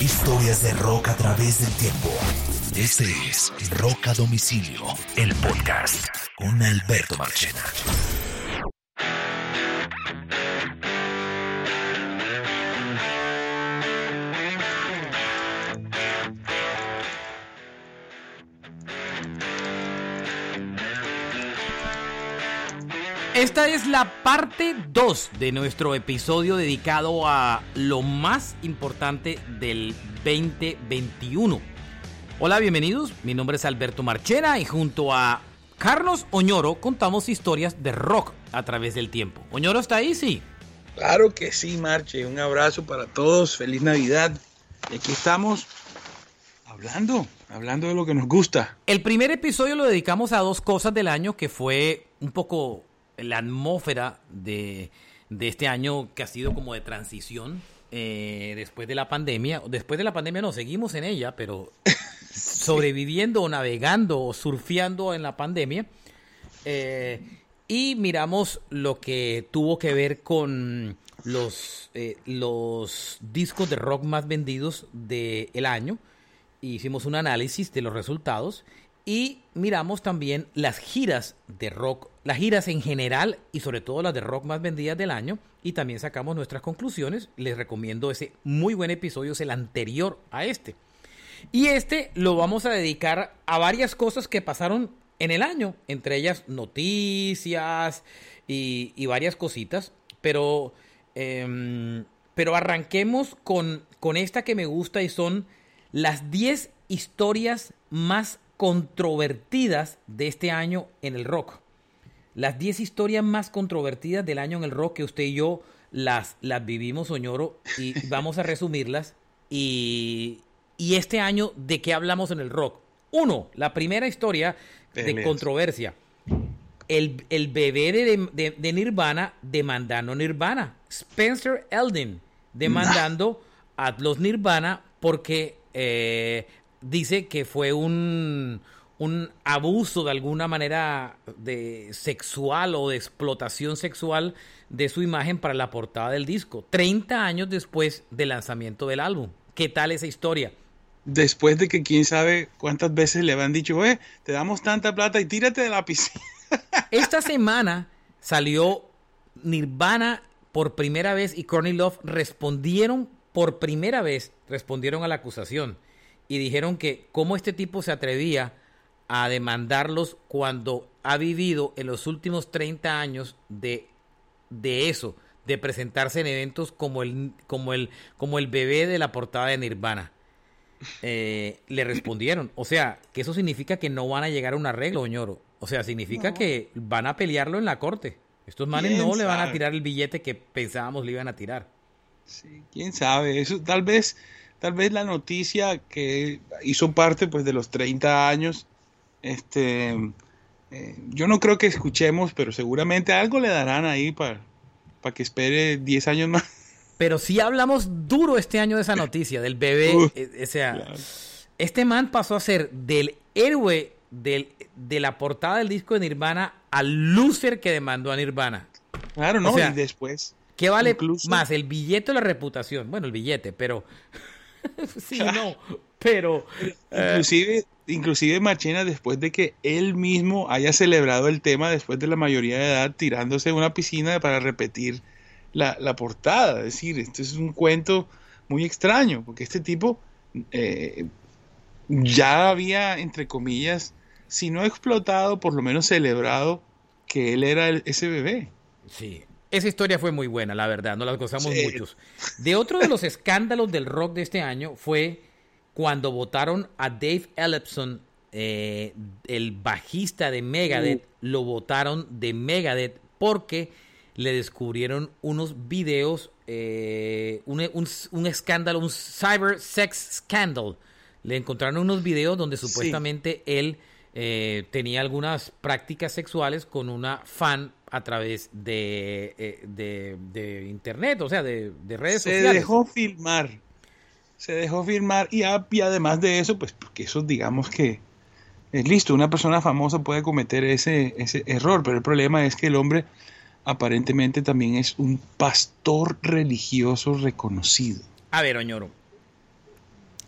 Historias de rock a través del tiempo. Este es Rock a Domicilio, el podcast con Alberto Marchena. Esta es la parte 2 de nuestro episodio dedicado a lo más importante del 2021. Hola, bienvenidos. Mi nombre es Alberto Marchena y junto a Carlos Oñoro contamos historias de rock a través del tiempo. ¿Oñoro está ahí? Sí. Claro que sí, Marche. Un abrazo para todos. Feliz Navidad. Y aquí estamos hablando, hablando de lo que nos gusta. El primer episodio lo dedicamos a dos cosas del año que fue un poco la atmósfera de, este año que ha sido como de transición eh, después de la pandemia. Después de la pandemia no, seguimos en ella, pero sobreviviendo o navegando o surfeando en la pandemia. Eh, y miramos lo que tuvo que ver con los, eh, los discos de rock más vendidos del año. Hicimos un análisis de los resultados y miramos también las giras de rock, las giras en general y sobre todo las de rock más vendidas del año. Y también sacamos nuestras conclusiones. Les recomiendo ese muy buen episodio, es el anterior a este. Y este lo vamos a dedicar a varias cosas que pasaron en el año, entre ellas noticias y, varias cositas. Pero, em, pero arranquemos con, con esta que me gusta y son las 10 historias más controvertidas de este año en el rock. Las 10 historias más controvertidas del año en el rock que usted y yo las, las vivimos, Soñoro, y vamos a resumirlas. Y, y este año, ¿de qué hablamos en el rock? Uno, la primera historia de controversia. El, el bebé de, de, Nirvana demandando Nirvana. Spencer Eldon demandando a los Nirvana porque eh, dice que fue un, un abuso de alguna manera de sexual o de explotación sexual de su imagen para la portada del disco, 30 años después del lanzamiento del álbum. ¿Qué tal esa historia? Después de que quién sabe cuántas veces le habían dicho, eh, te damos tanta plata y tírate de la piscina. Esta semana salió Nirvana por primera vez y Courtney Love respondieron por primera vez, respondieron a la acusación y dijeron que cómo este tipo se atrevía a demandarlos cuando ha vivido en los últimos 30 años de, de eso, de presentarse en eventos como el, como el, como el bebé de la portada de Nirvana. Eh, le respondieron. O sea, que eso significa que no van a llegar a un arreglo, ñoro. O sea, significa que van a pelearlo en la corte. Estos manes no le van a tirar el billete que pensábamos le iban a tirar. Sí, quién sabe. Eso tal vez tal vez la noticia que hizo parte pues de los 30 años, este, eh, yo no creo que escuchemos, pero seguramente algo le darán ahí para, que espere 10 años más. Pero sí hablamos duro este año de esa noticia, del bebé. Eh, o sea, este man pasó a ser del héroe del, de la portada del disco de Nirvana al loser que demandó a Nirvana. Claro, no, y después. ¿Qué vale más, el billete o la reputación? Bueno, el billete, pero sí, no, pero... Eh, inclusive, inclusive Machina, después de que él mismo haya celebrado el tema después de la mayoría de edad, tirándose en una piscina para repetir la, portada. Es decir, esto es un cuento muy extraño, porque este tipo eh, ya había, entre comillas, si no explotado, por lo menos celebrado que él era ese bebé. Sí, esa historia fue muy buena, la verdad, no la gozamos muchos. De otro de los escándalos del rock de este año fue cuando votaron a Dave Ellefson, eh, el bajista de Megadeth, uh. lo votaron de Megadeth porque le descubrieron unos videos, eh, un, escándalo, un cyber sex scandal. Le encontraron unos videos donde supuestamente él eh, tenía algunas prácticas sexuales con una fan a través de, eh, de, internet, o sea, de, redes sociales. Se dejó filmar. Se dejó filmar y, además de eso, pues porque eso digamos que es listo, una persona famosa puede cometer ese, ese error, pero el problema es que el hombre aparentemente también es un pastor religioso reconocido. A ver, Oñoro,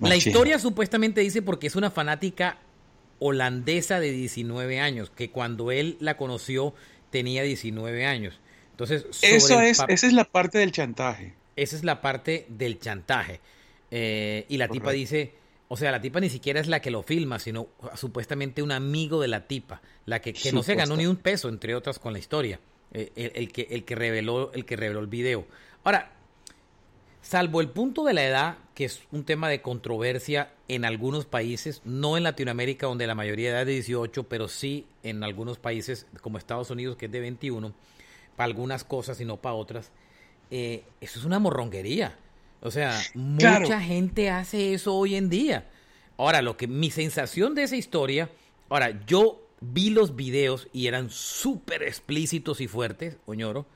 La historia supuestamente dice porque es una fanática holandesa de 19 años, que cuando él la conoció tenía 19 años. Entonces, Eso es, esa es la parte del chantaje. Esa es la parte del chantaje. Eh, y la tipa dice, o sea, la tipa ni siquiera es la que lo filma, sino supuestamente un amigo de la tipa, la que, que no se ganó ni un peso, entre otras, con la historia, eh, el, que, el, que reveló, el que reveló el video. Ahora, salvo el punto de la edad, que es un tema de controversia en algunos países, no en Latinoamérica, donde la mayoría de edad es de 18, pero sí en algunos países como Estados Unidos, que es de 21, para algunas cosas y no para otras, eh, eso es una morronguería. O sea, mucha gente hace eso hoy en día. Ahora, lo que mi sensación de esa historia, ahora, yo vi los videos y eran súper explícitos y fuertes, Oñoro,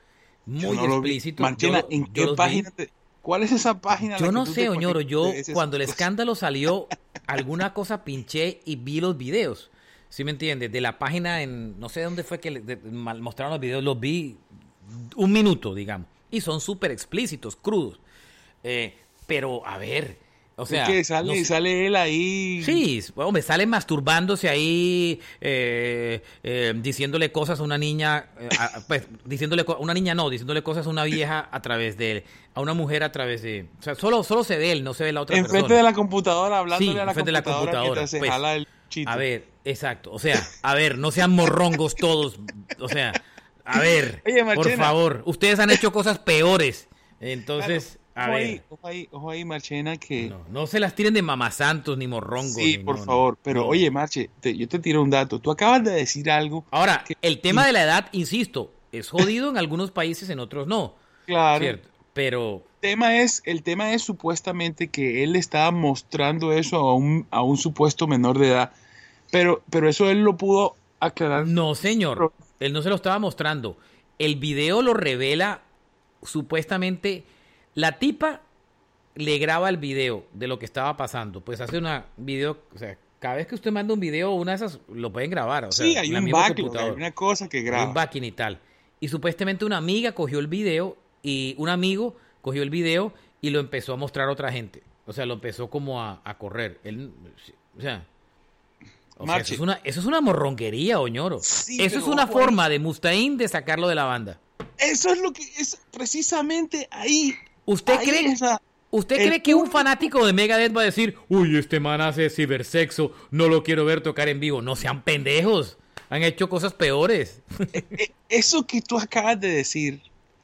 muy explícitos. ¿en qué página ¿Cuál es esa página? Yo no sé, Oñoro, yo cuando el escándalo salió, alguna cosa pinché y vi los videos. ¿Sí me entiendes? De la página en, no sé dónde fue que mostraron los videos, los vi un minuto, digamos y son súper explícitos, crudos. Eh, pero, a ver, o sea... que sale, sale él ahí... Sí, hombre, sale masturbándose ahí, eh, eh, diciéndole cosas a una niña, pues, diciéndole, una niña no, diciéndole cosas a una vieja a través de él, a una mujer a través de... O sea, solo, solo se ve él, no se ve la otra persona. Enfrente de la computadora, hablándole a la computadora. De la computadora. Pues, a ver, exacto, o sea, a ver, no sean morrongos todos, o sea... A ver, por favor, ustedes han hecho cosas peores. Entonces, a ojo ver. Ahí, ojo ahí, ojo ahí, Marchena, que... No, no se las tiren de mamasantos ni morrongos. Sí, por favor, pero oye, Marche, yo te tiro un dato. Tú acabas de decir algo... Ahora, el tema de la edad, insisto, es jodido en algunos países, en otros no. Claro. Cierto, pero... El tema es, el tema es supuestamente que él estaba mostrando eso a un, a un supuesto menor de edad, pero, pero eso él lo pudo aclarar. No, señor. Él no se lo estaba mostrando. El video lo revela supuestamente. La tipa le graba el video de lo que estaba pasando. Pues hace una video, o sea, cada vez que usted manda un video, una de esas lo pueden grabar. O sea, sí, hay un backing, hay una cosa que graba. un backing y tal. Y supuestamente una amiga cogió el video y un amigo cogió el video y lo empezó a mostrar a otra gente. O sea, lo empezó como a, a correr. Él, o sea, eso, es una, eso es una morronquería, Oñoro. eso es una forma de Mustaín de sacarlo de la banda. Eso es lo que es precisamente ahí. ¿Usted cree, ¿usted cree que un fanático de Megadeth va a decir, uy, este man hace cibersexo, no lo quiero ver tocar en vivo? No sean pendejos. Han hecho cosas peores. E, e, eso que tú acabas de decir,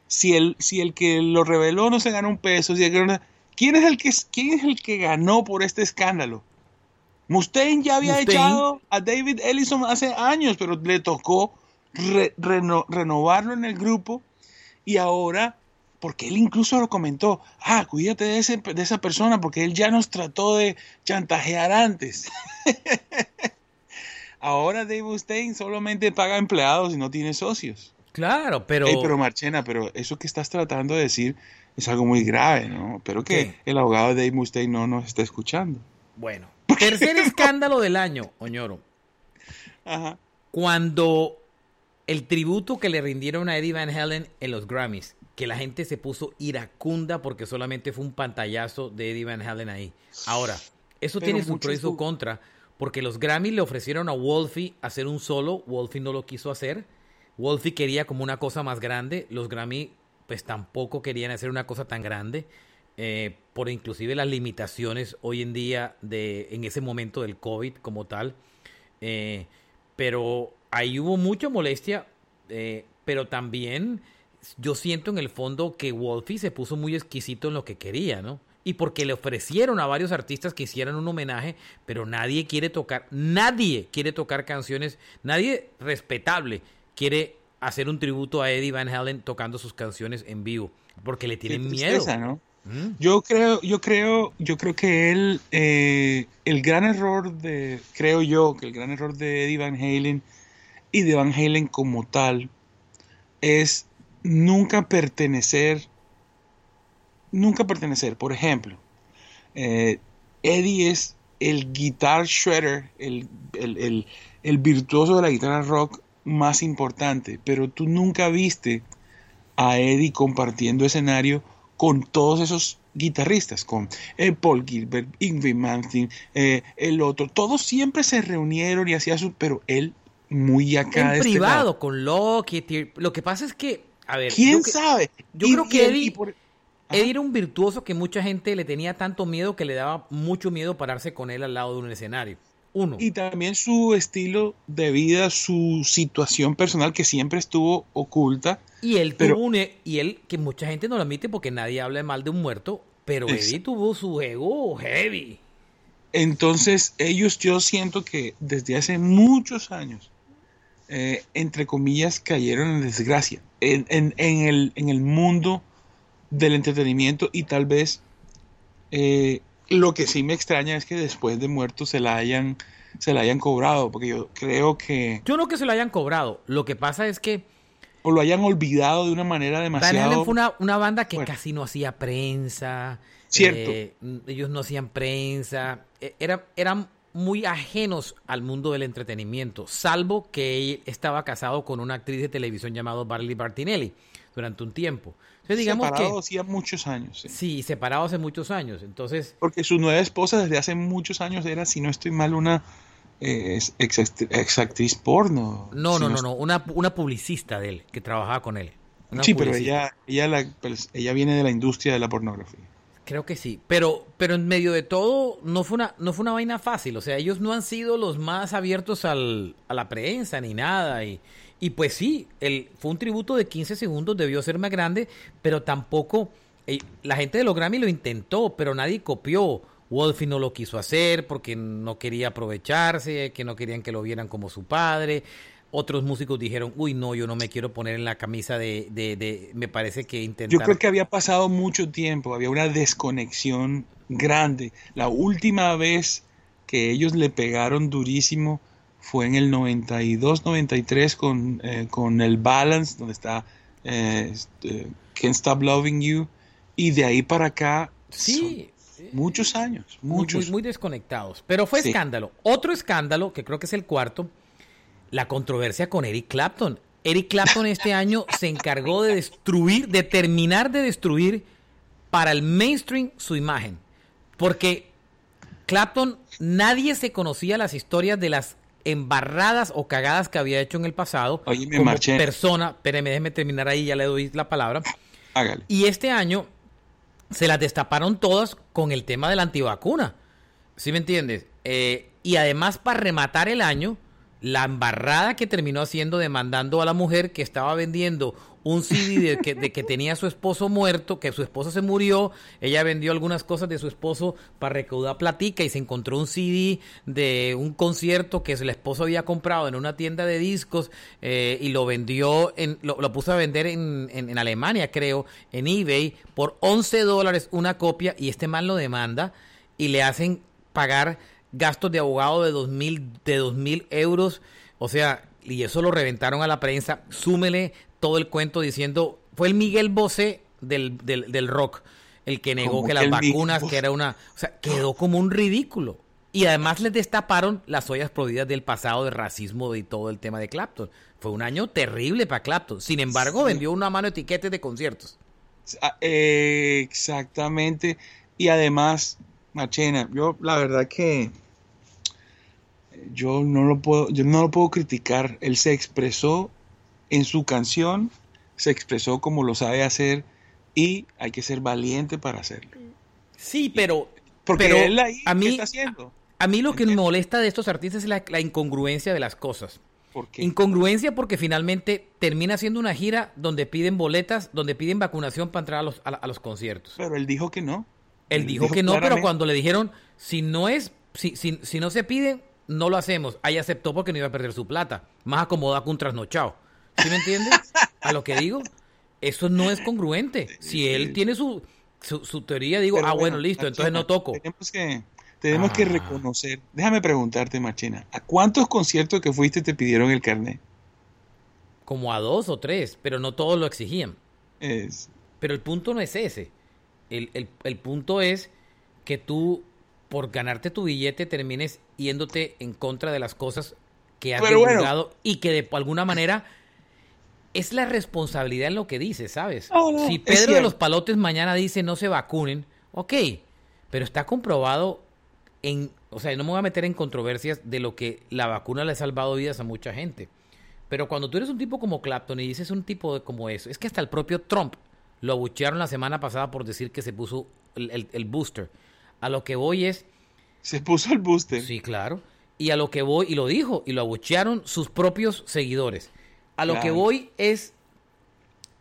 si el, si el que lo reveló no se ganó un peso, si ¿quién, es el que, ¿quién es el que ganó por este escándalo? Mustaine ya había echado a David Ellison hace años, pero le tocó renovarlo en el grupo y ahora, porque él incluso lo comentó, ah, cuídate de, de esa persona porque él ya nos trató de chantajear antes. ahora David Mustaine solamente paga empleados y no tiene socios. Claro, pero... pero Marchena, pero eso que estás tratando de decir es algo muy grave, ¿no? Espero que el abogado de Dave Mustaine no nos esté escuchando. Bueno, Tercer escándalo del año, Oñoro. Cuando el tributo que le rindieron a Eddie Van Halen en los Grammys, que la gente se puso iracunda porque solamente fue un pantallazo de Eddie Van Halen ahí. Ahora, eso tiene su pro y su contra, porque los Grammys le ofrecieron a Wolfie hacer un solo, Wolfie no lo quiso hacer. Wolfie quería como una cosa más grande, los Grammy pues tampoco querían hacer una cosa tan grande. Eh, por inclusive las limitaciones hoy en día de en ese momento del COVID como tal. Eh, pero ahí hubo mucha molestia, eh, pero también yo siento en el fondo que Wolfie se puso muy exquisito en lo que quería, ¿no? Y porque le ofrecieron a varios artistas que hicieran un homenaje, pero nadie quiere tocar, nadie quiere tocar canciones, nadie respetable quiere hacer un tributo a Eddie Van Halen tocando sus canciones en vivo, porque le tienen miedo. ¿no? Mm. Yo creo, yo creo, yo creo que él, eh, el gran error de, creo yo, que el gran error de Eddie Van Halen y de Van Halen como tal es nunca pertenecer, nunca pertenecer. Por ejemplo, eh, Eddie es el guitar shredder, el, el, el virtuoso de la guitarra rock más importante, pero tú nunca viste a Eddie compartiendo escenario con todos esos guitarristas, con eh, Paul Gilbert, Ingrid Mantin, eh, el otro, todos siempre se reunieron y hacían su, pero él muy acá. En este privado, con Loki. Lo que pasa es que, a ver. ¿Quién sabe? Yo creo que Eddie, Eddie, era un virtuoso que mucha gente le tenía tanto miedo que le daba mucho miedo pararse con él al lado de un escenario. Uno. Y también su estilo de vida, su situación personal que siempre estuvo oculta. Y él tuvo un, e, y él, que mucha gente no lo admite porque nadie habla mal de un muerto, pero Eddie tuvo su ego heavy. Entonces, ellos yo siento que desde hace muchos años, eh, entre comillas, cayeron en desgracia en, el, en el mundo del entretenimiento y tal vez eh, lo que sí me extraña es que después de muerto se la hayan se la hayan cobrado, porque yo creo que... Yo no que se la hayan cobrado, lo que pasa es que... O lo hayan olvidado de una manera demasiado... Van fue una, una banda que casi no hacía prensa. Cierto. Eh, ellos no hacían prensa. E, era, eran muy ajenos al mundo del entretenimiento, salvo que él estaba casado con una actriz de televisión llamada Barley Bartinelli durante un tiempo digamos separado hacía muchos años. Sí. separado hace muchos años. Entonces. Porque su nueva esposa desde hace muchos años era, si no estoy mal, una eh, ex, actriz porno. No, no, no, no, una, una publicista de él, que trabajaba con él. sí, pero ella, ella, pues, ella viene de la industria de la pornografía. Creo que sí, pero, pero en medio de todo no fue una, no fue una vaina fácil. O sea, ellos no han sido los más abiertos al, a la prensa ni nada. Y, y pues sí, el, fue un tributo de 15 segundos, debió ser más grande, pero tampoco... Eh, la gente de los Grammy lo intentó, pero nadie copió. Wolfie no lo quiso hacer porque no quería aprovecharse, que no querían que lo vieran como su padre. Otros músicos dijeron, uy, no, yo no me quiero poner en la camisa de... de, de me parece que intentar... Yo creo que había pasado mucho tiempo, había una desconexión grande. La última vez que ellos le pegaron durísimo fue en el 92-93 con, eh, con el Balance, donde está eh, este, Can't Stop Loving You, y de ahí para acá. Sí. Muchos años, muchos. Muy, muy, desconectados. Pero fue escándalo. Otro escándalo, que creo que es el cuarto, la controversia con Eric Clapton. Eric Clapton este año se encargó de destruir, de terminar de destruir para el mainstream su imagen. Porque Clapton, nadie se conocía las historias de las embarradas o cagadas que había hecho en el pasado Oye, me como persona. Espéreme, déjeme terminar ahí, ya le doy la palabra. Hágale. Y este año se las destaparon todas con el tema de la antivacuna. ¿Sí me entiendes? Eh, y además, para rematar el año, la embarrada que terminó haciendo demandando a la mujer que estaba vendiendo un CD de que, de que tenía su esposo muerto, que su esposo se murió, ella vendió algunas cosas de su esposo para recaudar platica y se encontró un CD de un concierto que el esposo había comprado en una tienda de discos eh, y lo vendió, en, lo, puso a vender en, en, Alemania, creo, en eBay, por 11 dólares una copia y este man lo demanda y le hacen pagar gastos de abogado de dos mil, de dos mil euros, o sea, y eso lo reventaron a la prensa, súmele todo el cuento diciendo, fue el Miguel Bosé del, del, rock, el que negó que las vacunas, que era una, o sea, quedó como un ridículo. Y además les destaparon las ollas prohibidas del pasado de racismo y todo el tema de Clapton. Fue un año terrible para Clapton. Sin embargo, vendió una mano de etiquetes de conciertos. Ah, exactamente. Y además, Machena, yo la verdad que yo no lo puedo, yo no lo puedo criticar. Él se expresó en su canción se expresó como lo sabe hacer y hay que ser valiente para hacerlo. Sí, pero porque él ahí a mí, está haciendo. A, mí lo que me molesta de estos artistas es la, incongruencia de las cosas. ¿Por qué? Incongruencia porque finalmente termina siendo una gira donde piden boletas, donde piden vacunación para entrar a los, a, los conciertos. Pero él dijo que no. Él, dijo, que no, pero cuando le dijeron, si no es, si, si, si no se piden, no lo hacemos. Ahí aceptó porque no iba a perder su plata. Más acomodado que un trasnochado. ¿Sí me entiendes? A lo que digo, eso no es congruente. Si él tiene su, su, teoría, digo, ah, bueno, listo, entonces no toco. Tenemos que, tenemos que ah. reconocer. Déjame preguntarte, Machina, ¿a cuántos conciertos que fuiste te pidieron el carnet? Como a dos o tres, pero no todos lo exigían. Es... Pero el punto no es ese. El, el, el punto es que tú, por ganarte tu billete, termines yéndote en contra de las cosas que has divulgado y que de alguna manera es la responsabilidad en lo que dice, ¿sabes? si Pedro de los Palotes mañana dice no se vacunen, Ok, pero está comprobado en, o sea, no me voy a meter en controversias de lo que la vacuna le ha salvado vidas a mucha gente. Pero cuando tú eres un tipo como Clapton y dices un tipo de como eso, es que hasta el propio Trump lo abuchearon la semana pasada por decir que se puso el, booster. A lo que voy es... Se puso el booster. Sí, claro. Y a lo que voy, y lo dijo, y lo abuchearon sus propios seguidores. A lo que voy es,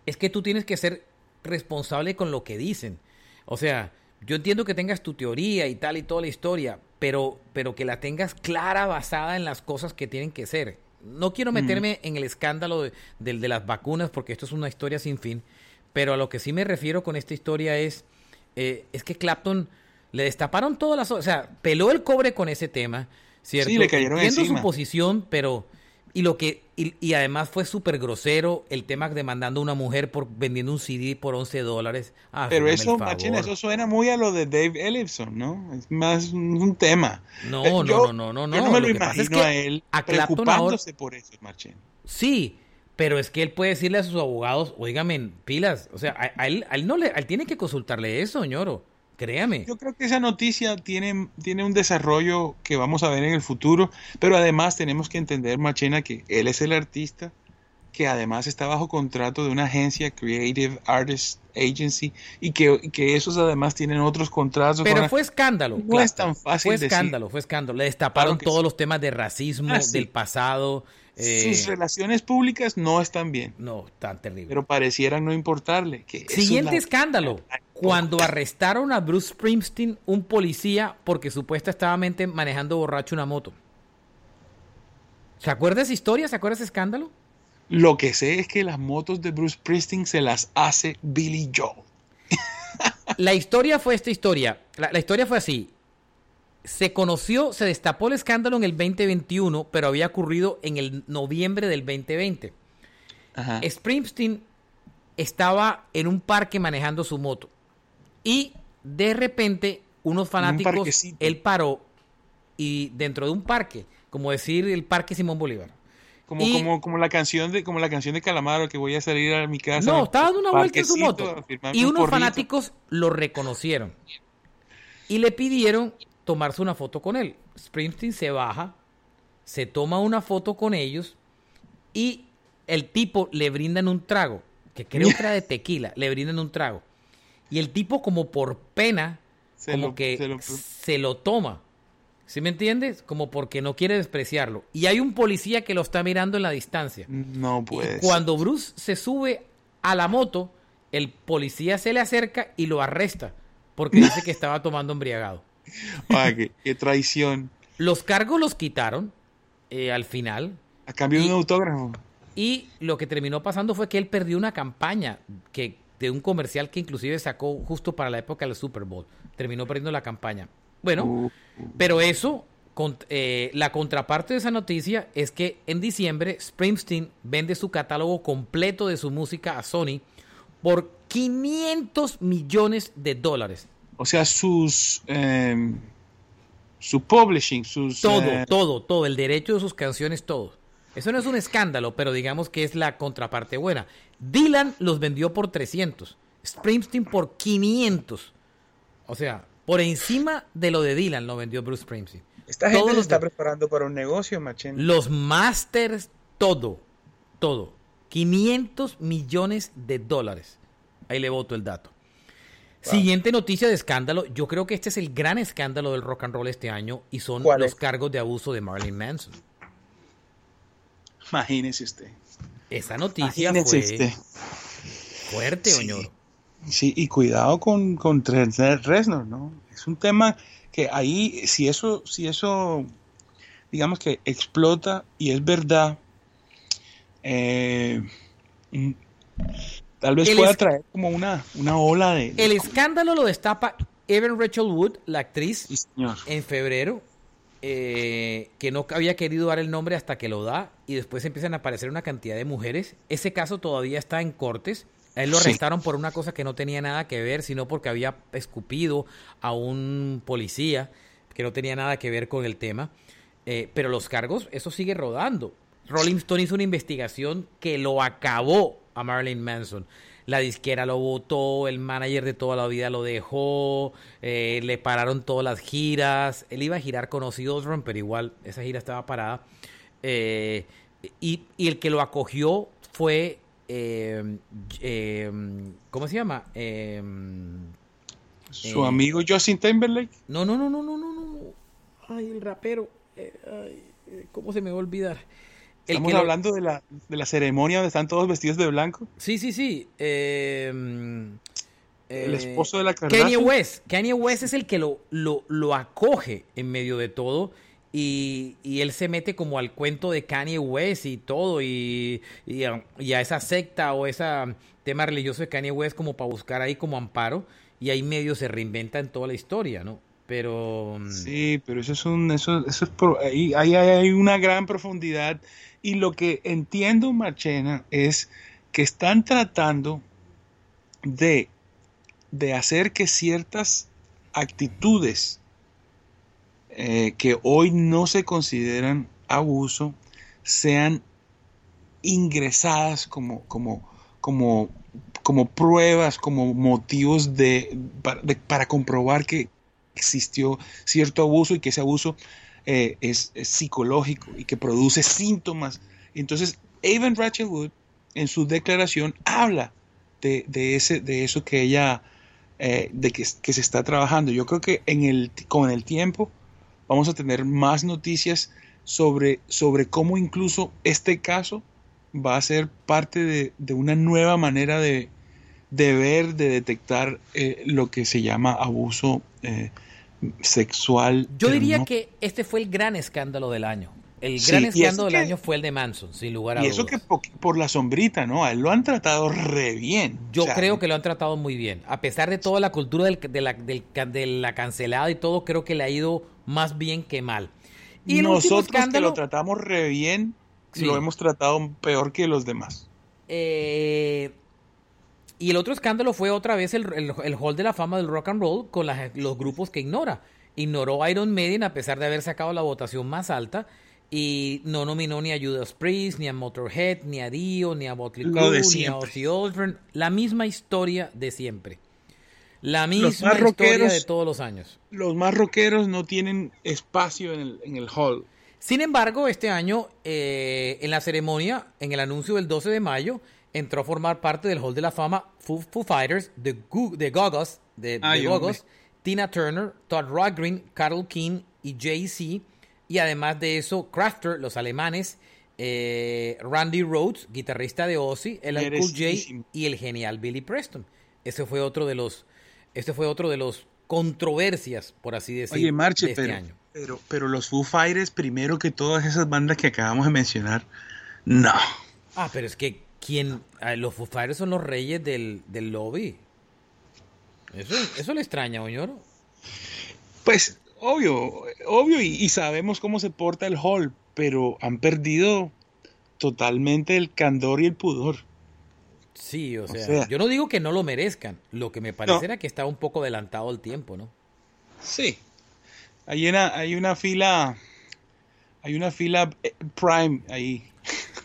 es que tú tienes que ser responsable con lo que dicen. O sea, yo entiendo que tengas tu teoría y tal y toda la historia, pero, pero que la tengas clara, basada en las cosas que tienen que ser. No quiero meterme en el escándalo de, de, las vacunas porque esto es una historia sin fin, pero a lo que sí me refiero con esta historia es, eh, es que Clapton le destaparon todas las... O sea, peló el cobre con ese tema, ¿cierto? Sí, le cayeron Viendo su posición, pero y lo que y, además fue súper grosero el tema demandando a una mujer por vendiendo un CD por 11 dólares. Ah, Pero eso, Machina, eso suena muy a lo de Dave Ellison, ¿no? Es más un tema. No, eh, no, no, no, no, Yo no me lo, imagino a él preocupándose por eso, Machina. Sí, pero es que él puede decirle a sus abogados, oígame, pilas, o sea, a, él, a él, no le, a él tiene que consultarle eso, ñoro. Créame. Yo creo que esa noticia tiene, tiene un desarrollo que vamos a ver en el futuro, pero además tenemos que entender, Machena, que él es el artista que además está bajo contrato de una agencia, Creative Artist Agency, y que, que esos además tienen otros contratos. Pero fue escándalo. No es tan fácil. Fue escándalo, fue escándalo. Le destaparon todos los temas de racismo ah, del pasado. Eh, Sus relaciones públicas no están bien. No, tan terrible. Pero parecieran no importarle. Que Siguiente escándalo. Cuando arrestaron a Bruce Springsteen, un policía, porque supuestamente manejando borracho una moto. ¿Se acuerda esa historia? ¿Se acuerda ese escándalo? Lo que sé es que las motos de Bruce Springsteen se las hace Billy Joel. la historia fue esta historia. La, historia fue así. Se conoció, se destapó el escándalo en el 2021, pero había ocurrido en el noviembre del 2020. Springsteen estaba en un parque manejando su moto. Y de repente, unos fanáticos, él paró y dentro de un parque, como decir el Parque Simón Bolívar. Como, como, como la canción de como la canción de Calamaro que voy a salir a mi casa. No, estaba dando una vuelta en su moto. Y unos fanáticos lo reconocieron. Y le pidieron tomarse una foto con él. Springsteen se baja, se toma una foto con ellos y el tipo le brindan un trago, que creo que era de tequila, le brindan un trago. Y el tipo como por pena, como que se lo, toma. ¿Sí me entiendes? Como porque no quiere despreciarlo. Y hay un policía que lo está mirando en la distancia. No puede. cuando Bruce se sube a la moto, el policía se le acerca y lo arresta porque dice que estaba tomando embriagado. qué, traición. Los cargos los quitaron eh, al final. A cambio de un autógrafo. Y lo que terminó pasando fue que él perdió una campaña que de un comercial que inclusive sacó justo para la época del Super Bowl. Terminó perdiendo la campaña. Bueno, uh. pero eso, eh, la contraparte de esa noticia es que en diciembre Springsteen vende su catálogo completo de su música a Sony por 500 millones de dólares. O sea, sus... Em, su publishing, sus... Todo, eh, todo, todo, el derecho de sus canciones, todo. Eso no es un escándalo, pero digamos que es la contraparte buena. Dylan los vendió por 300, Springsteen por 500. O sea, por encima de lo de Dylan lo vendió Bruce Springsteen. Esta gente se está preparando para un negocio, machín. Los masters, todo, todo. 500 millones de dólares. Ahí le voto el dato. Siguiente noticia de escándalo. Yo creo que este es el gran escándalo del rock and roll este año y son los cargos de abuso de Marilyn Manson. Imagínese usted. Esa noticia fue fuerte, sí. Sí, y cuidado con, con Reznor, ¿no? Es un tema que ahí, si eso, si eso, digamos que explota y es verdad, eh, tal vez pueda traer como una, una ola de... El escándalo lo destapa Evan Rachel Wood, la actriz, en febrero, eh, que no había querido dar el nombre hasta que lo da y después empiezan a aparecer una cantidad de mujeres. Ese caso todavía está en cortes. A él lo arrestaron por una cosa que no tenía nada que ver, sino porque había escupido a un policía que no tenía nada que ver con el tema. Eh, pero los cargos, eso sigue rodando. Rolling Stone hizo una investigación que lo acabó a Marilyn Manson. la disquera lo votó, el manager de toda la vida lo dejó, eh, le pararon todas las giras. Él iba a girar con Ozzy Osbourne, pero igual esa gira estaba parada. Eh, y, y, el que lo acogió fue. Eh, ¿Cómo se llama? Su amigo Justin Timberlake. No, no, no, no, no, no, no. Ay, el rapero. Ay, ¿Cómo se me va a olvidar? Estamos hablando de, la, de la ceremonia donde están todos vestidos de blanco. Sí, sí, sí. Eh, el esposo de la Kanye West. Kanye West es el que lo, lo, lo acoge en medio de todo. Y, y, él se mete como al cuento de Kanye West y todo. Y, y, a, y, a, esa secta o ese tema religioso de Kanye West como para buscar ahí como amparo. Y ahí medio se reinventa en toda la historia, ¿no? Pero. Mm, sí, pero eso es un. Eso, eso es ahí, ahí hay una gran profundidad y lo que entiendo, Marchena, es que están tratando de, de hacer que ciertas actitudes eh, que hoy no se consideran abuso sean ingresadas como, como, como, como pruebas, como motivos de, para comprobar que existió cierto abuso y que ese abuso eh, es, psicológico y que produce síntomas. Entonces, Evan Rachel Wood en su declaración habla de, ese, de eso que ella, eh, de que, se está trabajando. Yo creo que en el, con el tiempo vamos a tener más noticias sobre, sobre cómo incluso este caso va a ser parte de, una nueva manera de, ver, de detectar eh, lo que se llama abuso sexual. Yo diría que este fue el gran escándalo del año. El gran escándalo del año fue el de Manson, sin lugar a dudas. Y eso que por, la sombrita, ¿no? A él lo han tratado re bien. Yo creo que lo han tratado muy bien. A pesar de toda la cultura del, de, la, de la cancelada y todo, creo que le ha ido más bien que mal. Y nosotros que lo tratamos re bien, lo hemos tratado peor que los demás. Eh, y el otro escándalo fue otra vez el, el, Hall de la Fama del Rock and Roll con los grupos que ignora. Ignoró a Iron Maiden a pesar de haber sacado la votación más alta y no nominó ni a Judas Priest, ni a Motorhead, ni a Dio, ni a Motley Crue, ni a Ozzy Osbourne. La misma historia de siempre. La misma historia de todos los años. Los más rockeros no tienen espacio en el, en el hall. Sin embargo, este año, eh, en la ceremonia, en el anuncio del 12 de mayo, entró a formar parte del Hall de la Fama Foo, Fighters, The, de Gogos, de, Tina Turner, Todd Rundgren, Carol King y Jay-Z. Y además de eso, Crafter, los alemanes, eh, Randy Rhodes, guitarrista de Ozzy, el Cool J y el genial Billy Preston. Ese fue otro de los, este fue otro de los controversias, por así decirlo, Oye, Marche, de este año. Pero, pero los Foo Fighters, primero que todas esas bandas que acabamos de mencionar, no. Ah, pero es que ¿Quién? Los Foo son los reyes del, lobby. Eso, eso le extraña, Oñoro. Pues, obvio, obvio, y, sabemos cómo se porta el hall, pero han perdido totalmente el candor y el pudor. Sí, o sea, yo no digo que no lo merezcan. Lo que me parece era que estaba un poco adelantado el tiempo, ¿no? Sí. Hay una, hay una fila. Hay una fila eh, prime ahí.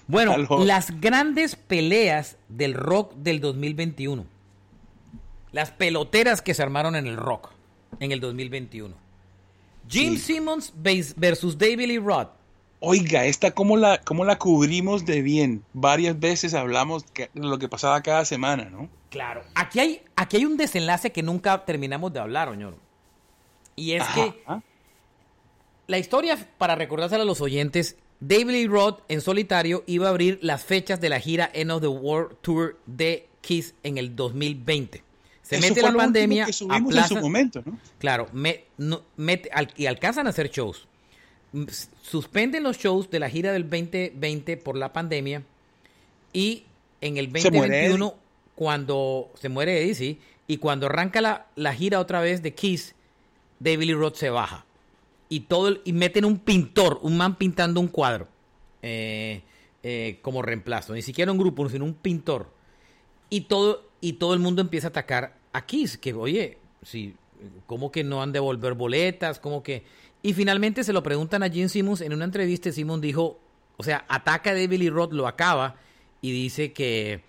Bueno, las grandes peleas del rock del 2021. Las peloteras que se armaron en el rock en el 2021. Jim Simmons versus David Lee Roth. Oiga, esta cómo la, cómo la cubrimos de bien. Varias veces hablamos de lo que pasaba cada semana, ¿no? Claro. Aquí hay, aquí hay un desenlace que nunca terminamos de hablar, Oñoro. Y es que la historia, para recordársela a los oyentes, David Lee Roth en solitario iba a abrir las fechas de la gira End of the World Tour de Kiss en el 2020. Se mete la pandemia, en su momento, ¿no? Claro, y alcanzan a hacer shows. Suspenden los shows de la gira del 2020 por la pandemia y en el 2021 cuando se muere Eddie, sí, y cuando arranca la, la gira otra vez de Kiss, David Lee Roth se baja y todo y meten un pintor, un man pintando un cuadro eh, eh, como reemplazo. Ni siquiera un grupo, sino un pintor. Y todo, y todo el mundo empieza a atacar a Kiss, que oye, sí, ¿cómo que no han de devolver boletas? ¿Cómo que...? Y finalmente se lo preguntan a Jim Simmons en una entrevista. Simmons dijo, o sea, ataca a David Lee Roth, lo acaba y dice que,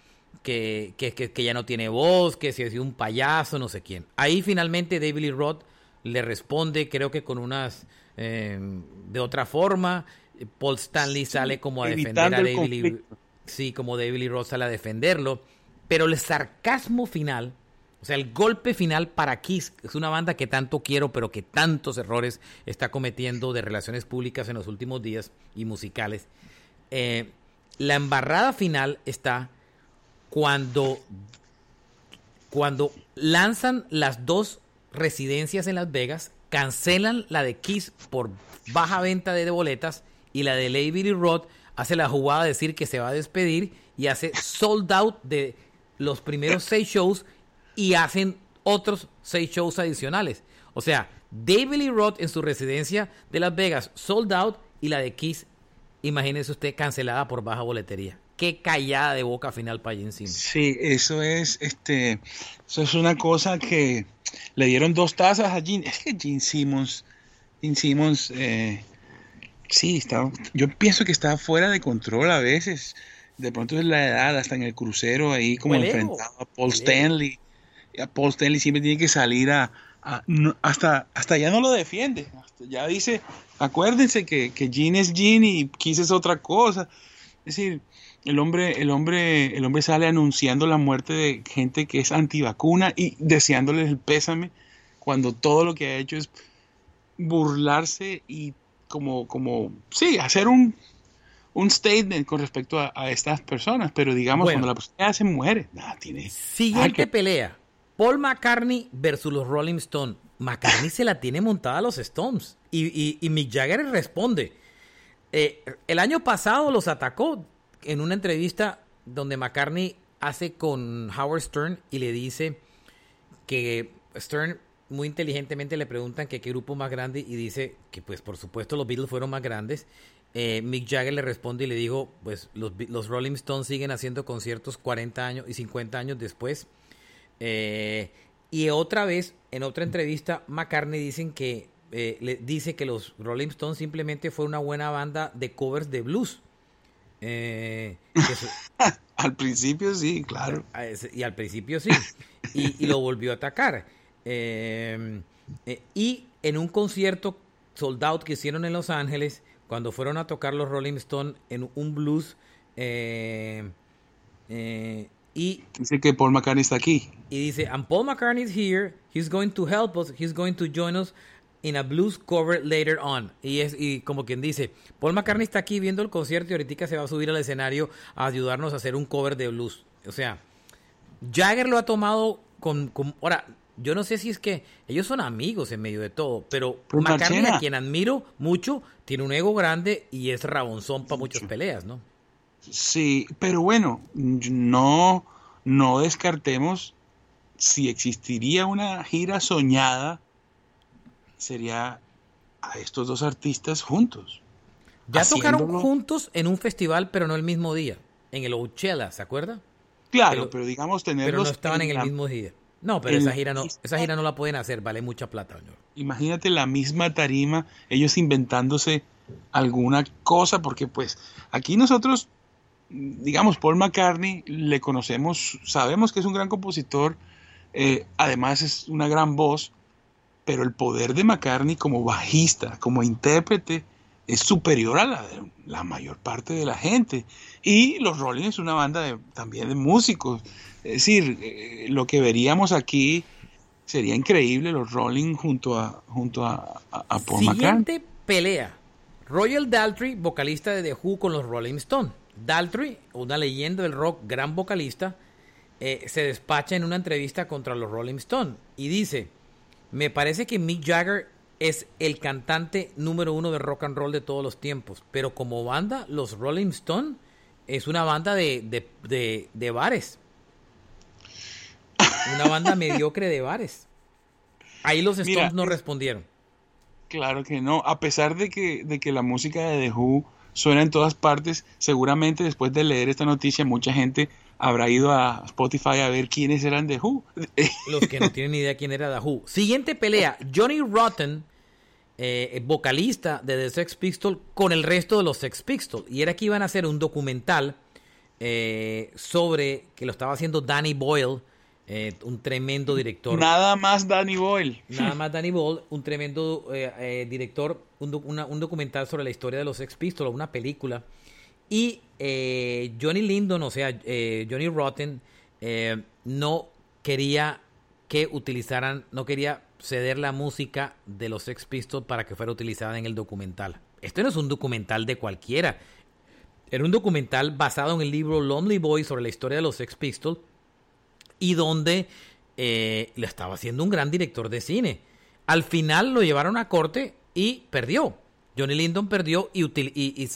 que, que, que, ya no tiene voz, que se ha sido un payaso, no sé quién. Ahí finalmente David Lee Roth le responde, creo que con unas, eh, de otra forma. Paul Stanley sale como a defender a David Lee, sí, como David Lee Roth sale a defenderlo, pero el sarcasmo final, o sea, el golpe final para Kiss, es una banda que tanto quiero, pero que tantos errores está cometiendo de relaciones públicas en los últimos días y musicales. Eh, la embarrada final está cuando, cuando lanzan las dos residencias en Las Vegas, cancelan la de Kiss por baja venta de boletas y la de Lady Lee Roth hace la jugada de decir que se va a despedir y hace sold out de los primeros seis shows y hacen otros seis shows adicionales. O sea, David Lee Roth en su residencia de Las Vegas sold out y la de Kiss imagínese usted, cancelada por baja boletería. Qué callada de boca final para Gene Simmons. Sí, eso es, este, eso es una cosa que le dieron dos tazas a Gene. Es que Gene Simmons, Gene Simmons, eh, sí, está, yo pienso que está fuera de control a veces. De pronto es la edad, hasta en el crucero ahí como enfrentado a Paul Stanley. A Paul Stanley siempre tiene que salir a, hasta, hasta ya no lo defiende. ya dice, acuérdense que, que Gene es Gene y Kiss es otra cosa. Es decir, el hombre, el hombre, el hombre sale anunciando la muerte de gente que es antivacuna y deseándoles el pésame cuando todo lo que ha hecho es burlarse y como, como, sí, hacer un, un statement con respecto a, estas personas, pero digamos, cuando la persona se muere, nada, tiene... Siguiente pelea, Paul McCartney versus los Rolling Stones. McCartney se la tiene montada a los Stones. Y, Mick Jagger responde. Eh, el año pasado los atacó en una entrevista donde McCartney hace con Howard Stern y le dice que Stern muy inteligentemente le preguntan que qué grupo más grande y dice que pues por supuesto los Beatles fueron más grandes. Eh, Mick Jagger le responde y le dijo pues los, los Rolling Stones siguen haciendo conciertos 40 años y 50 años después. Eh, y otra vez, en otra entrevista, McCartney dicen que, eh, le dice que los Rolling Stones simplemente fue una buena banda de covers de blues. Eh, al principio sí, claro. Y al principio sí. Y, lo volvió a atacar. y en un concierto sold out que hicieron en Los Ángeles, cuando fueron a tocar los Rolling Stones en un blues, eh, y dice que Paul McCartney está aquí. Y dice, and Paul McCartney is here. He's going to help us. He's going to join us in a blues cover later on. Y es y como quien dice, Paul McCartney está aquí viendo el concierto y ahorita se va a subir al escenario a ayudarnos a hacer un cover de blues. O sea, Jagger lo ha tomado con, ahora, yo no sé si es que ellos son amigos en medio de todo, pero McCartney, a quien admiro mucho, tiene un ego grande y es rabonzón para muchas peleas, ¿no? Sí, pero bueno, no, no descartemos si existiría una gira soñada, sería a estos dos artistas juntos. Ya tocaron juntos en un festival, pero no el mismo día, en el Coachella, ¿se acuerda? Claro, pero, digamos tenerlos. Pero no estaban en, el mismo día. No, pero esa gira no, esa gira no la pueden hacer, vale mucha plata, señor. Imagínate la misma tarima, ellos inventándose alguna cosa, porque pues aquí nosotros digamos, Paul McCartney, le conocemos, sabemos que es un gran compositor, eh, además es una gran voz, pero el poder de McCartney como bajista, como intérprete, es superior a la de la mayor parte de la gente. Y los Rolling es una banda también de músicos. Es decir, eh, lo que veríamos aquí sería increíble, los Rolling junto a, junto a, Paul Siguiente pelea. Royal Daltrey, vocalista de The Who con los Rolling Stones. Daltrey, una leyenda del rock, gran vocalista, eh, se despacha en una entrevista contra los Rolling Stones y dice, me parece que Mick Jagger es el cantante número uno de rock and roll de todos los tiempos, pero como banda, los Rolling Stones es una banda de, de, bares. Una banda mediocre de bares. Ahí los Stones no respondieron. Claro que no, a pesar de que, de que la música de The Who suena en todas partes. Seguramente después de leer esta noticia mucha gente habrá ido a Spotify a ver quiénes eran The Who. Los que no tienen ni idea quién era The Who. Siguiente pelea, Johnny Rotten, eh, vocalista de The Sex Pistols, con el resto de los Sex Pistols. Y era que iban a hacer un documental eh, sobre que lo estaba haciendo Danny Boyle, eh, un tremendo director. Nada más Danny Boyle. Nada más Danny Boyle, un tremendo director, un, un, documental sobre la historia de los Sex Pistols, una película. Y Johnny Lindon, o sea, Johnny Rotten, no quería que utilizaran, no quería ceder la música de los Sex Pistols para que fuera utilizada en el documental. Este no es un documental de cualquiera. Era un documental basado en el libro Lonely Boy sobre la historia de los Sex Pistols y donde eh, le estaba haciendo un gran director de cine. Al final lo llevaron a corte y perdió. Johnny Lindon perdió y,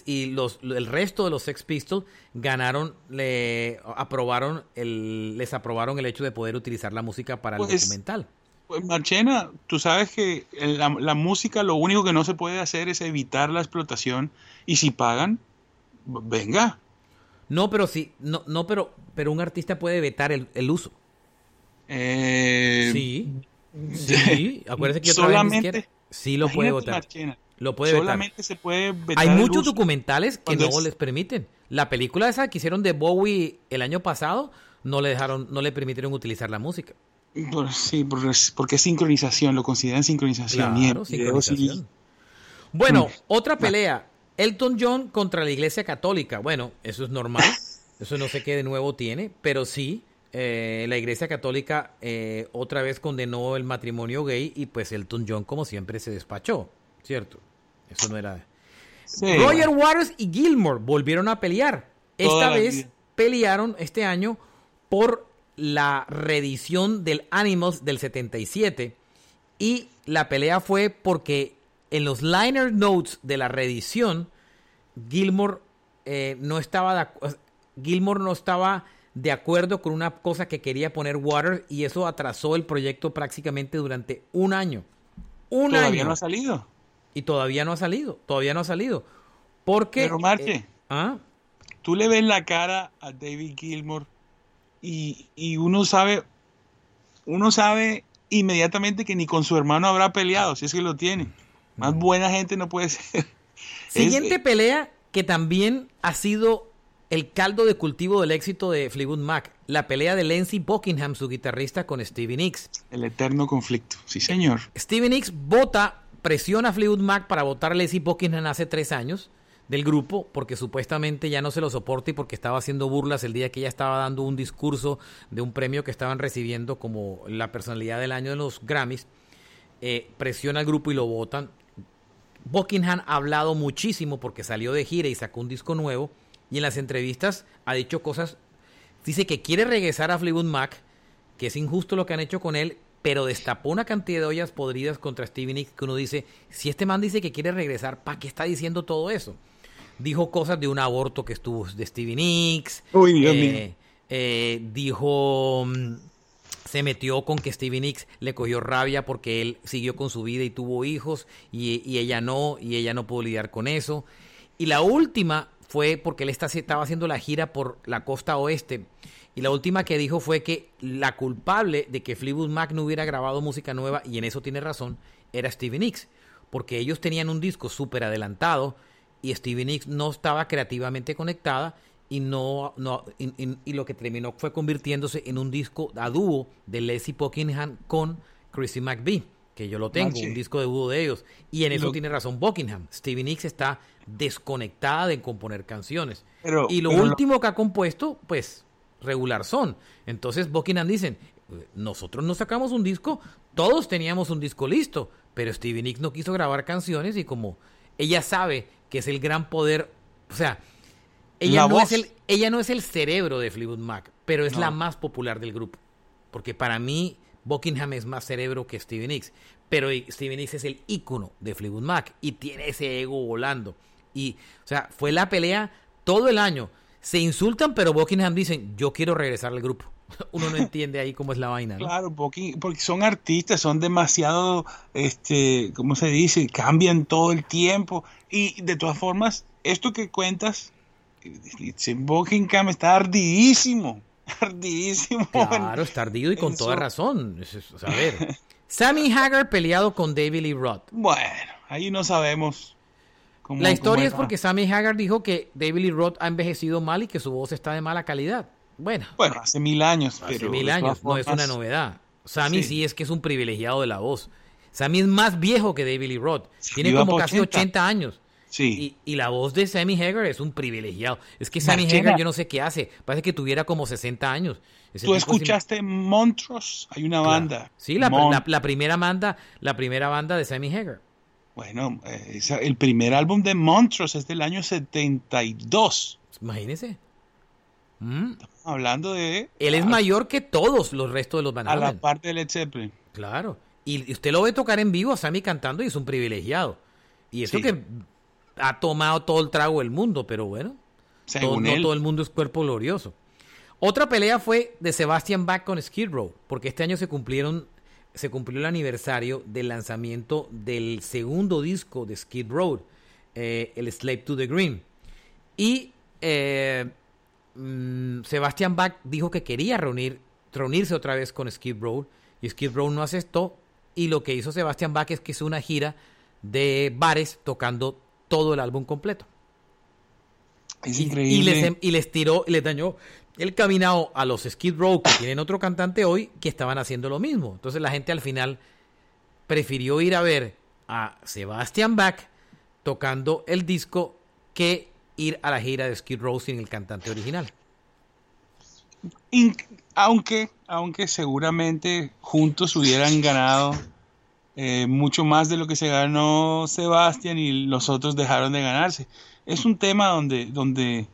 y, los, el resto de los Sex Pistols ganaron, le aprobaron el, les aprobaron el hecho de poder utilizar la música para el pues, documental. Pues Marchena, tú sabes que la, la, música lo único que no se puede hacer es evitar la explotación y si pagan, venga. No, pero sí, no, no, pero, pero un artista puede vetar el, el uso. Eh, sí. Sí, acuérdese que otra solamente, sí lo puede votar. Lo puede solamente se puede vetar Hay muchos documentales que no les permiten. La película esa que hicieron de Bowie el año pasado no le dejaron, no le permitieron utilizar la música. sí, porque es sincronización, lo consideran sincronización. Claro, sincronización. Bueno, mm. otra pelea. Elton John contra la Iglesia Católica. Bueno, eso es normal. Eso no sé qué de nuevo tiene, pero sí, eh, la Iglesia Católica eh, otra vez condenó el matrimonio gay y pues Elton John como siempre se despachó, ¿cierto? Eso no era... Roger Waters y Gilmore volvieron a pelear. Esta vez pelearon este año por la reedición del Animals del 77 y la pelea fue porque en los liner notes de la reedición, Gilmore eh, no estaba de Gilmore no estaba de acuerdo con una cosa que quería poner Waters y eso atrasó el proyecto prácticamente durante un año. Un todavía no ha salido. Y todavía no ha salido, todavía no ha salido. Porque Pero Marche, eh, ¿ah? tú le ves la cara a David Gilmore y, y uno sabe uno sabe inmediatamente que ni con su hermano habrá peleado, si es que lo tiene. Más buena gente no puede ser. Siguiente eh, pelea que también ha sido el caldo de cultivo del éxito de Fleetwood Mac. La pelea de Lindsey Buckingham, su guitarrista, con Stevie Nicks. El eterno conflicto, sí señor. Stevie Nicks vota, presiona a Fleetwood Mac para votar a Lindsey Buckingham hace tres años del grupo porque supuestamente ya no se lo soporta y porque estaba haciendo burlas el día que ella estaba dando un discurso de un premio que estaban recibiendo como la personalidad del año de los Grammys. Eh, presiona al grupo y lo votan. Buckingham ha hablado muchísimo porque salió de gira y sacó un disco nuevo y en las entrevistas ha dicho cosas, dice que quiere regresar a Fleetwood Mac, que es injusto lo que han hecho con él, pero destapó una cantidad de ollas podridas contra Stevie Nicks que uno dice, si este man dice que quiere regresar, ¿para qué está diciendo todo eso? Dijo cosas de un aborto que estuvo de Stevie Nicks. Uy, eh, eh, dijo mm, se metió con que Stevie Nicks le cogió rabia porque él siguió con su vida y tuvo hijos y, ella no, y ella no pudo lidiar con eso. Y la última fue porque él estaba haciendo la gira por la costa oeste. Y la última que dijo fue que la culpable de que Fleetwood Mac no hubiera grabado música nueva, y en eso tiene razón, era Stevie Nicks. Porque ellos tenían un disco súper adelantado y Stevie Nicks no estaba creativamente conectada y no, no y, lo que terminó fue convirtiéndose en un disco a dúo de Leslie Buckingham con Chrissy McVie, que yo lo tengo, un disco de dúo de ellos. Y en eso tiene razón Buckingham. Stevie Nicks está desconectada de componer canciones. y lo último que ha compuesto, pues, regular son. Entonces Buckingham dicen, nosotros no sacamos un disco, todos teníamos un disco listo, pero Stevie Nicks no quiso grabar canciones y como ella sabe que es el gran poder, o sea, ella no, es el, ella no es el cerebro de Fleetwood Mac, pero es la más popular del grupo. Porque para mí, Buckingham es más cerebro que Stevie Nicks. Pero Stevie Nicks es el ícono de Fleetwood Mac y tiene ese ego volando. Y, o sea, fue la pelea todo el año. Se insultan, pero Buckingham dicen, yo quiero regresar al grupo. Uno no entiende ahí cómo es la vaina. Claro, porque son artistas, son demasiado, este, ¿cómo se dice? Cambian todo el tiempo. Y de todas formas, esto que cuentas Buckingham está ardidísimo. Ardidísimo. Claro, está ardido y con toda razón. a ver. Sammy Hagar peleado con David Lee Roth. Bueno, ahí no sabemos. La historia es porque Sammy Hagar dijo que David Lee Roth ha envejecido mal y que su voz está de mala calidad. Bueno, bueno hace mil años, hace mil años, no es una novedad. Sammy sí. es que es un privilegiado de la voz. Sammy es más viejo que David Lee Roth. Tiene como casi 80. años. Sí. Y, la voz de Sammy Hagar es un privilegiado. Es que Sammy Hagar yo no sé qué hace. Parece que tuviera como 60 años. ¿Tú escuchaste Montrose? Hay una banda. Sí, la, primera banda, la primera banda de Sammy Hagar. Bueno, eh, el primer álbum de Montrose es del año 72. Imagínese. Mm. Estamos hablando de... Él es mayor que todos los restos de los Van A la parte de Led Zeppelin. Claro. Y usted lo ve tocar en vivo a Sammy cantando y es un privilegiado. Y eso que ha tomado todo el trago del mundo, pero bueno. no todo el mundo es cuerpo glorioso. Otra pelea fue de Sebastian Bach con Skid Row, porque este año se cumplieron se cumplió el aniversario del lanzamiento del segundo disco de Skid Row, eh, el Slave to the Green. Y eh, mm, Sebastian Bach dijo que quería reunir, reunirse otra vez con Skid Row y Skid Row no aceptó. Y lo que hizo Sebastian Bach es que hizo una gira de bares tocando todo el álbum completo. Es increíble. Y les, y les tiró, les dañó el caminado a los Skid Row, que tienen otro cantante hoy, que estaban haciendo lo mismo. Entonces la gente al final prefirió ir a ver a Sebastian Bach tocando el disco que ir a la gira de Skid Row sin el cantante original. aunque, aunque seguramente juntos hubieran ganado eh, mucho más de lo que se ganó Sebastian y los otros dejaron de ganarse. Es un tema donde, donde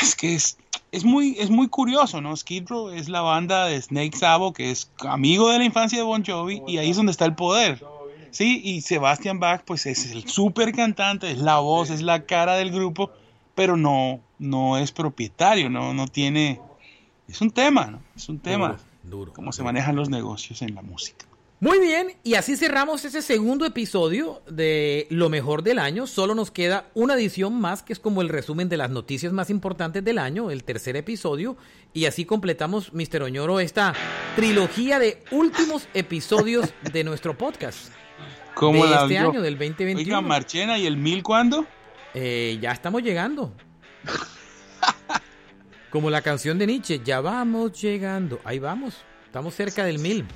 es que es, es muy, es muy curioso, ¿no? Skid Row es la banda de Snake Sabo, que es amigo de la infancia de Bon Jovi, y ahí es donde está el poder. Sí, y Sebastian Bach, pues es el súper cantante, es la voz, es la cara del grupo, pero no, no es propietario, no, no tiene. Es un tema, ¿no? Es un tema. Duro. Cómo se manejan los negocios en la música. Muy bien, y así cerramos ese segundo episodio de Lo mejor del año. Solo nos queda una edición más, que es como el resumen de las noticias más importantes del año, el tercer episodio. Y así completamos, Mr. Oñoro, esta trilogía de últimos episodios de nuestro podcast. ¿Cómo de este año, del 2021. Oiga, Marchena, ¿y el mil cuándo? Eh, ya estamos llegando. Como la canción de Nietzsche, ya vamos llegando. Ahí vamos, estamos cerca del mil.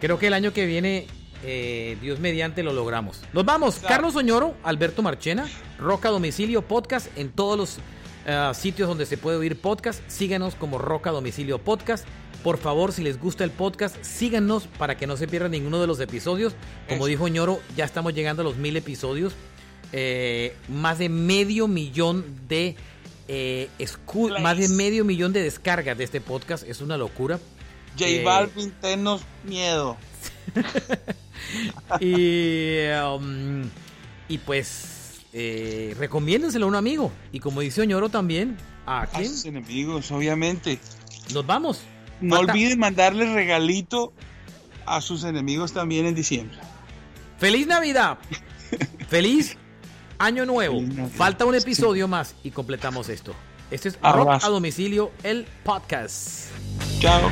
Creo que el año que viene, eh, Dios mediante, lo logramos. Nos vamos. Carlos Oñoro, Alberto Marchena, Roca Domicilio Podcast en todos los eh, sitios donde se puede oír podcast. Síganos como Roca Domicilio Podcast. Por favor, si les gusta el podcast, síganos para que no se pierdan ninguno de los episodios. Como dijo Ñoro, ya estamos llegando a los mil episodios. Eh, más de medio millón de más de medio millón de descargas de este podcast. Es una locura. J eh, Balvin, tenos miedo. y, um, y pues, eh, recomiéndenselo a un amigo. Y como dice Oñoro también, ¿a quién? sus enemigos, obviamente. Nos vamos. No olviden mandarle regalito a sus enemigos también en diciembre. ¡Feliz Navidad! ¡Feliz Año Nuevo! Falta un episodio más y completamos esto. Este es Rock a Domicilio, el podcast. Chao.